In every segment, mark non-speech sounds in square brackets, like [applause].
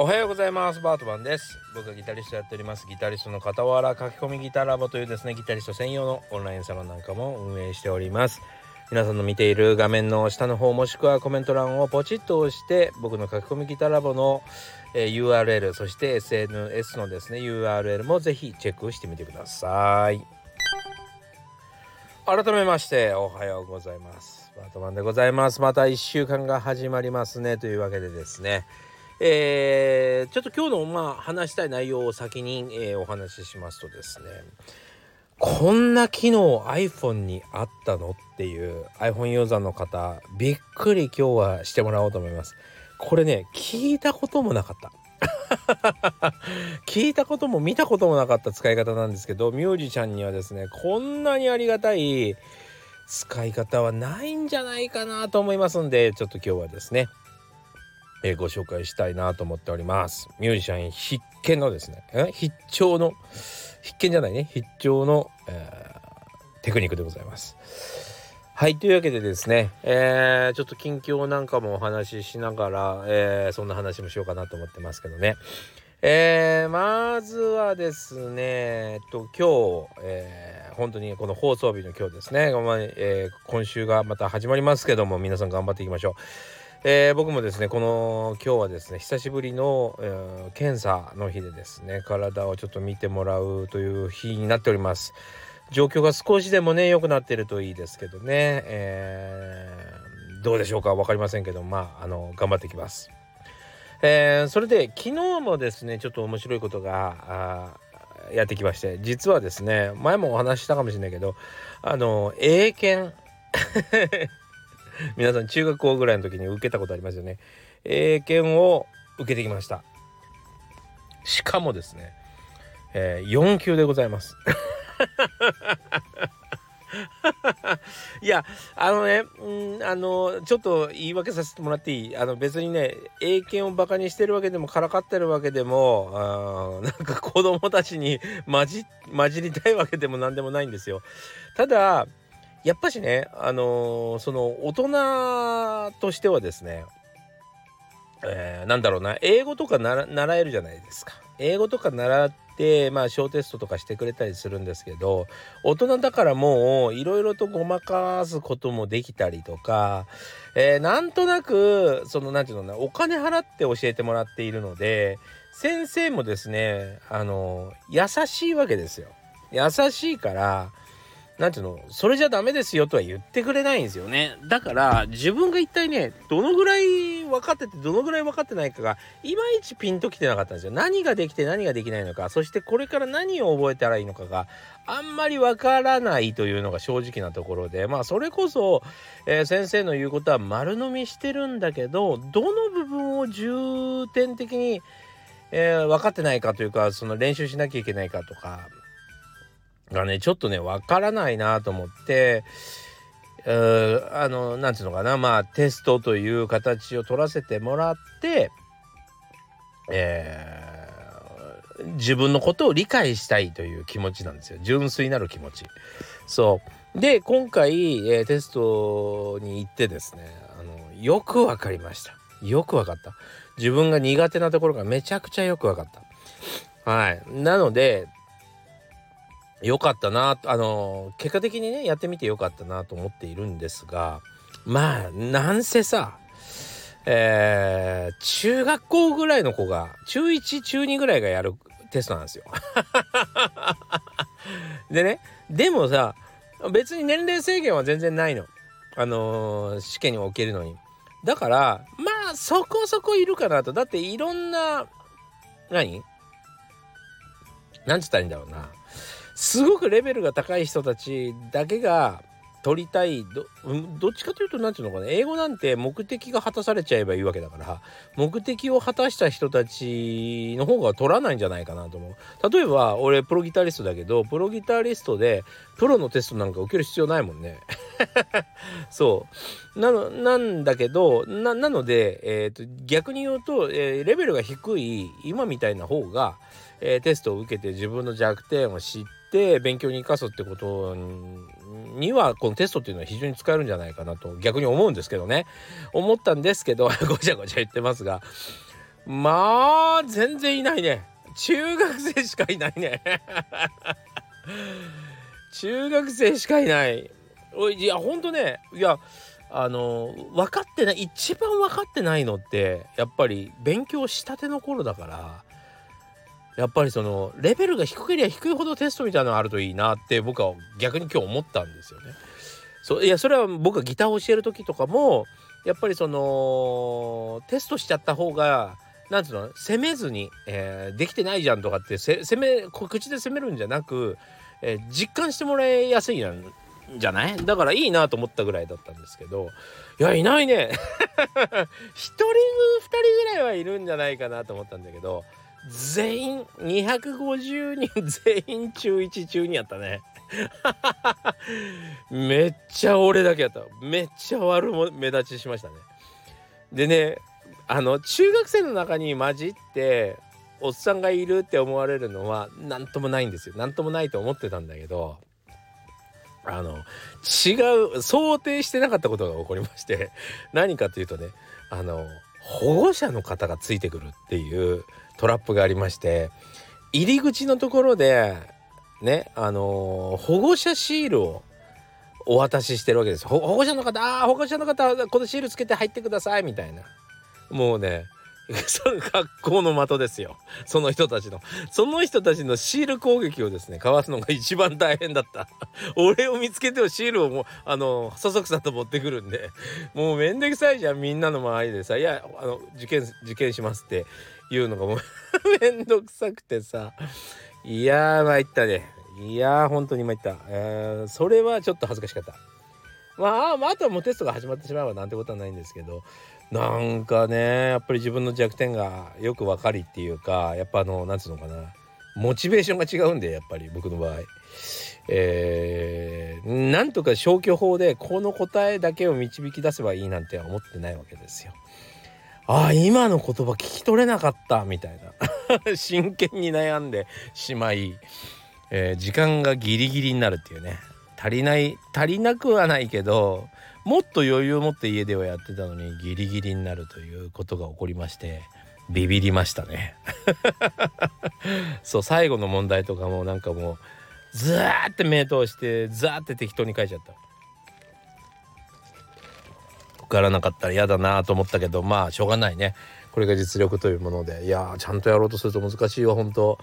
おはようございます。バートマンです。僕がギタリストやっております。ギタリストの傍ら書き込みギターラボというですねギタリスト専用のオンラインサロンなんかも運営しております。皆さんの見ている画面の下の方もしくはコメント欄をポチッと押して僕の書き込みギターラボの、え、URL そして SNS のですね URL もぜひチェックしてみてください。改めましておはようございます。バートマンでございます。また1週間が始まりますね。というわけでですねえー、ちょっと今日のまあ話したい内容を先に、えー、お話ししますとですね。こんな機能 iPhone にあったのっていう iPhone ユーザーの方びっくり今日はしてもらおうと思います。これね聞いたこともなかった。[laughs] 聞いたことも見たこともなかった使い方なんですけどミュージシャンにはですねこんなにありがたい使い方はないんじゃないかなと思いますんでちょっと今日はですねえー、ご紹介したいなと思っております。ミュージシャン必見のですね、え？必聴の、必見じゃないね、必聴の、えー、テクニックでございます。はい、というわけでですね、えー、ちょっと近況なんかもお話ししながら、えー、そんな話もしようかなと思ってますけどね。えー、まずはですね、えっと、今日、えー、本当にこの放送日の今日ですね、えー、今週がまた始まりますけども、皆さん頑張っていきましょう。えー、僕もですねこの今日はですね久しぶりの、えー、検査の日でですね体をちょっと見てもらうという日になっております。状況が少しでもね良くなってるといいですけどね、えー、どうでしょうか分かりませんけどまああの頑張っていきます。え、それで昨日もですねちょっと面白いことがやってきまして実はですね前もお話ししたかもしれないけどあの英検。[laughs] [laughs] 皆さん中学校ぐらいの時に受けたことありますよね。英検を受けてきました。しかもですね、えー、4級でございます。[laughs] いやあのねんあのちょっと言い訳させてもらっていい？あの別にね英検をバカにしてるわけでもからかってるわけでもあなんか子供たちに混じ混じりたいわけでも何でもないんですよ。ただやっぱしねあのー、その大人としてはですねえー、なんだろうな英語とか習えるじゃないですか。英語とか習ってまあ小テストとかしてくれたりするんですけど大人だからもういろいろとごまかすこともできたりとか、えー、なんとなくその何て言うのなお金払って教えてもらっているので先生もですねあの優しいわけですよ。優しいから何ていうのそれじゃダメですよとは言ってくれないんですよね。だから自分が一体ねどのぐらい分かっててどのぐらい分かってないかがいまいちピンときてなかったんですよ。何ができて何ができないのか。そしてこれから何を覚えたらいいのかがあんまり分からないというのが正直なところで。まあそれこそ、えー、先生の言うことは丸飲みしてるんだけどどの部分を重点的にえー、分かってないかというかその練習しなきゃいけないかとかがねちょっとねわからないなと思ってあの何て言うのかなまあテストという形を取らせてもらって、えー、自分のことを理解したいという気持ちなんですよ純粋なる気持ち。そうで今回、えー、テストに行ってですねあのよく分かりました。よく分かった。自分が苦手なところがめちゃくちゃよく分かった。はい。なので、良かったなあの結果的にねやってみてよかったなと思っているんですがまあなんせさえー、中学校ぐらいの子が中1中2ぐらいがやるテストなんですよ。[laughs] でねでもさ別に年齢制限は全然ないの。あのー、試験に置けるのに。だからまあそこそこいるかなと。だっていろんな何？なんつったらいいんだろうな。すごくレベルが高い人たちだけが取りたいどどっちかというと何て言うのかな。英語なんて目的が果たされちゃえばいいわけだから。目的を果たした人たちの方が取らないんじゃないかなと思う。例えば俺プロギタリストだけどプロギタリストでプロのテストなんか受ける必要ないもんね。[laughs] そう。なのなんだけどなので、えーと、逆に言うと、えー、レベルが低い今みたいな方が、えー、テストを受けて自分の弱点を知ってって勉強に生かすってことにはこのテストっていうのは非常に使えるんじゃないかなと逆に思うんですけどね。思ったんですけど [laughs] ごちゃごちゃ言ってますが。まあ全然いないね。中学生しかいないね。[laughs] 中学生しかいない。おいいやほんとね。いやあの分かってない一番分かってないのってやっぱり勉強したての頃だからやっぱりそのレベルが低ければ低いほどテストみたいなのがあるといいなって僕は逆に今日思ったんですよね。そういやそれは僕がギターを教える時とかもやっぱりそのテストしちゃった方がなんつうの責めずに、えー、できてないじゃんとかって責め口で責めるんじゃなく、えー、実感してもらいやすいんじゃない？だからいいなと思ったぐらいだったんですけどいやいないね [laughs] 1人2人ぐらいはいるんじゃないかなと思ったんだけど全員250人全員中1中2やったね。[laughs] めっちゃ俺だけやった。めっちゃ悪も目立ちしましたね。でねあの中学生の中に混じっておっさんがいるって思われるのは何ともないんですよ。何ともないと思ってたんだけどあの違う想定してなかったことが起こりまして何かというとねあの保護者の方がついてくるっていうトラップがありまして入り口のところでねあのー、保護者シールをお渡ししてるわけです。保護者の方ああ保護者の方このシールつけて入ってくださいみたいな。もうね [laughs] その学校の的ですよ。その人たちの。その人たちのシール攻撃をですねかわすのが一番大変だった。[laughs] 俺を見つけてシールをもうあのそそくさと持ってくるんで。もうめんどくさいじゃんみんなの周りでさ「いやあの受験受験します」って。言うのがもう [laughs] めんどくさくてさ。いやー参ったね。いやー本当に参った、えー、それはちょっと恥ずかしかった。まあ、まあ、あとはもうテストが始まってしまえばなんてことはないんですけど。なんかねやっぱり自分の弱点がよく分かりっていうかやっぱあのなんつうのかな。モチベーションが違うんでやっぱり僕の場合。えー、なんとか消去法でこの答えだけを導き出せばいいなんて思ってないわけですよ。あ今の言葉聞き取れなかったみたいな。[laughs] 真剣に悩んでしまい、えー、時間がギリギリになるっていうね。足りない足りなくはないけどもっと余裕を持って家ではやってたのにギリギリになるということが起こりましてビビりましたね。[laughs] そう最後の問題とかもなんかもうずーって目通してザーって適当に書いちゃった。からなかったら嫌だなと思ったけどまあしょうがないね。これが実力というもので。いやちゃんとやろうとすると難しいわ本当。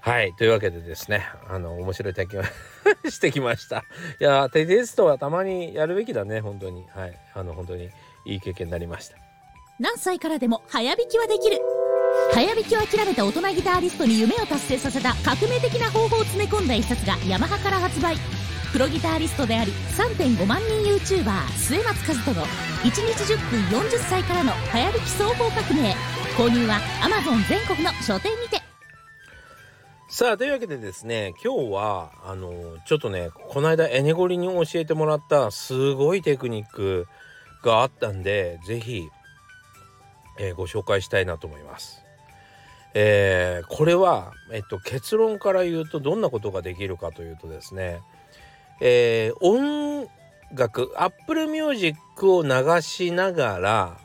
はい。というわけでですねあの面白い体験を [laughs] してきました。いやテストはたまにやるべきだね本当に。はい。あの本当にいい経験になりました。何歳からでも早弾きはできる。早弾きを諦めた大人ギタリストに夢を達成させた革命的な方法を詰め込んだ一冊がヤマハから発売。プロギタリストであり3.5万人 YouTuber 末松和人の1日10分40歳からの流行りき総合革命購入は Amazon 全国の書店にてさあというわけでですね今日はあのちょっとねこの間エネゴリに教えてもらったすごいテクニックがあったんで是非、えー、ご紹介したいなと思います。えー、これは、えっと、結論から言うとどんなことができるかというとですねえー、音楽 Apple Music を流しながら、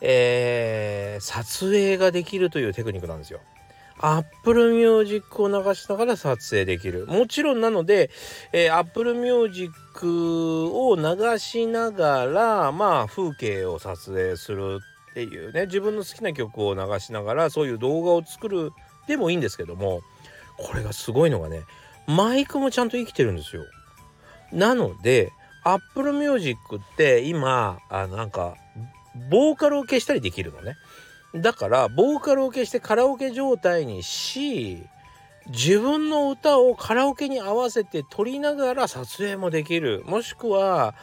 えー、撮影ができるというテクニックなんですよ。Apple Music を流しながら撮影できる。もちろんなので、えー、Apple Music を流しながら、まあ、風景を撮影するっていうね、自分の好きな曲を流しながら、そういう動画を作るでもいいんですけども、これがすごいのがね、マイクもちゃんと生きてるんですよ。なので Apple Music って今あなんかボーカルを消したりできるのね。だからボーカルを消してカラオケ状態にし自分の歌をカラオケに合わせて撮りながら撮影もできるもしくは、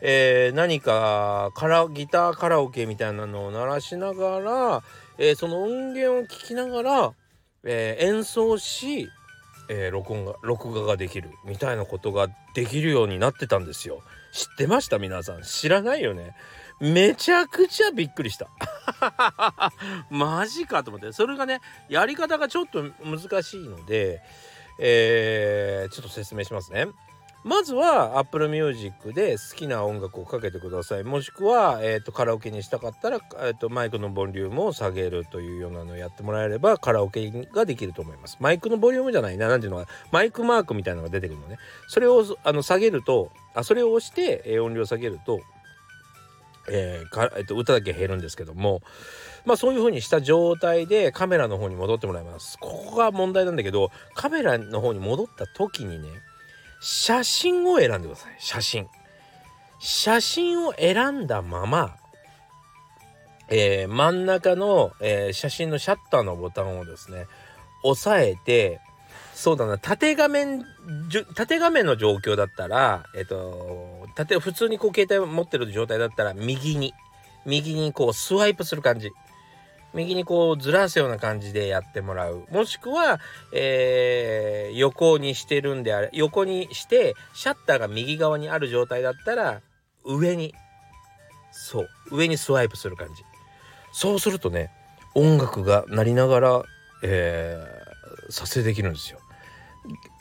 えー、何かカラギターカラオケみたいなのを鳴らしながら、えー、その音源を聞きながら、えー、演奏しえー、録音が録画ができるみたいなことができるようになってたんですよ。知ってました？皆さん知らないよね？めちゃくちゃびっくりした。[laughs] マジかと思って。それがね、やり方がちょっと難しいので、えー、ちょっと説明しますね。まずは Apple Music で好きな音楽をかけてください。もしくは、えーと、カラオケにしたかったら、えーと、マイクのボリュームを下げるというようなのをやってもらえればカラオケができると思います。マイクのボリュームじゃない。な何ていうのかマイクマークみたいなのが出てくるのね。それをあの下げるとあそれを押して、音量を下げるとえーかえっと、歌だけ減るんですけども。まあそういう風にした状態でカメラの方に戻ってもらいます。ここが問題なんだけどカメラの方に戻った時にね写真を選んでください。写真。写真を選んだまま、えー、真ん中の、えー、写真のシャッターのボタンをですね押さえてそうだな縦画面縦画面の状況だったらえっ、ー、と縦普通にこう携帯を持ってる状態だったら右に右にこうスワイプする感じ。右にこうずらすような感じでやってもらう。もしくは、えー、横にしてるんであれ横にしてシャッターが右側にある状態だったら上にそう上にスワイプする感じ。そうするとね音楽が鳴りながら、えー、撮影できるんですよ。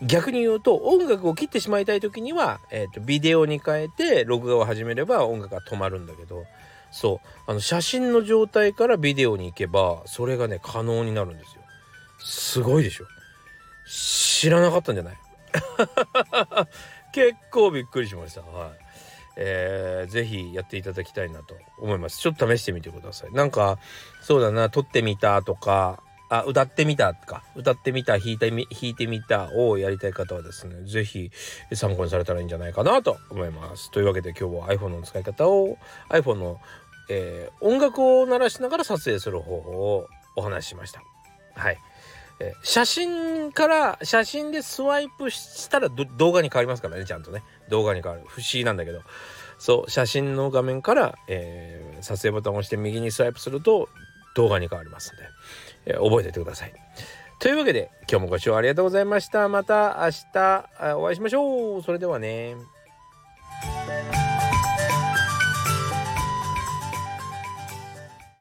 逆に言うと音楽を切ってしまいたい時には、えーとビデオに変えて録画を始めれば音楽が止まるんだけどそう。あの写真の状態からビデオに行けばそれがね可能になるんですよ。すごいでしょ。知らなかったんじゃない？[laughs] 結構びっくりしました。はい。えー、ぜひやっていただきたいなと思います。ちょっと試してみてください。なんかそうだな撮ってみたとかあ歌ってみたとか。歌ってみた弾いてみ弾いてみたをやりたい方はですね是非参考にされたらいいんじゃないかなと思います。というわけで今日は iPhone の使い方を iPhone のえー、音楽を鳴らしながら撮影する方法をお話ししました。はい。えー、写真から写真でスワイプしたら動画に変わりますからねちゃんとね。動画に変わる。不思議なんだけど。そう写真の画面から、えー、撮影ボタンを押して右にスワイプすると動画に変わりますんで、え、覚えておいてください。というわけで今日もご視聴ありがとうございました。また明日お会いしましょう。それではね。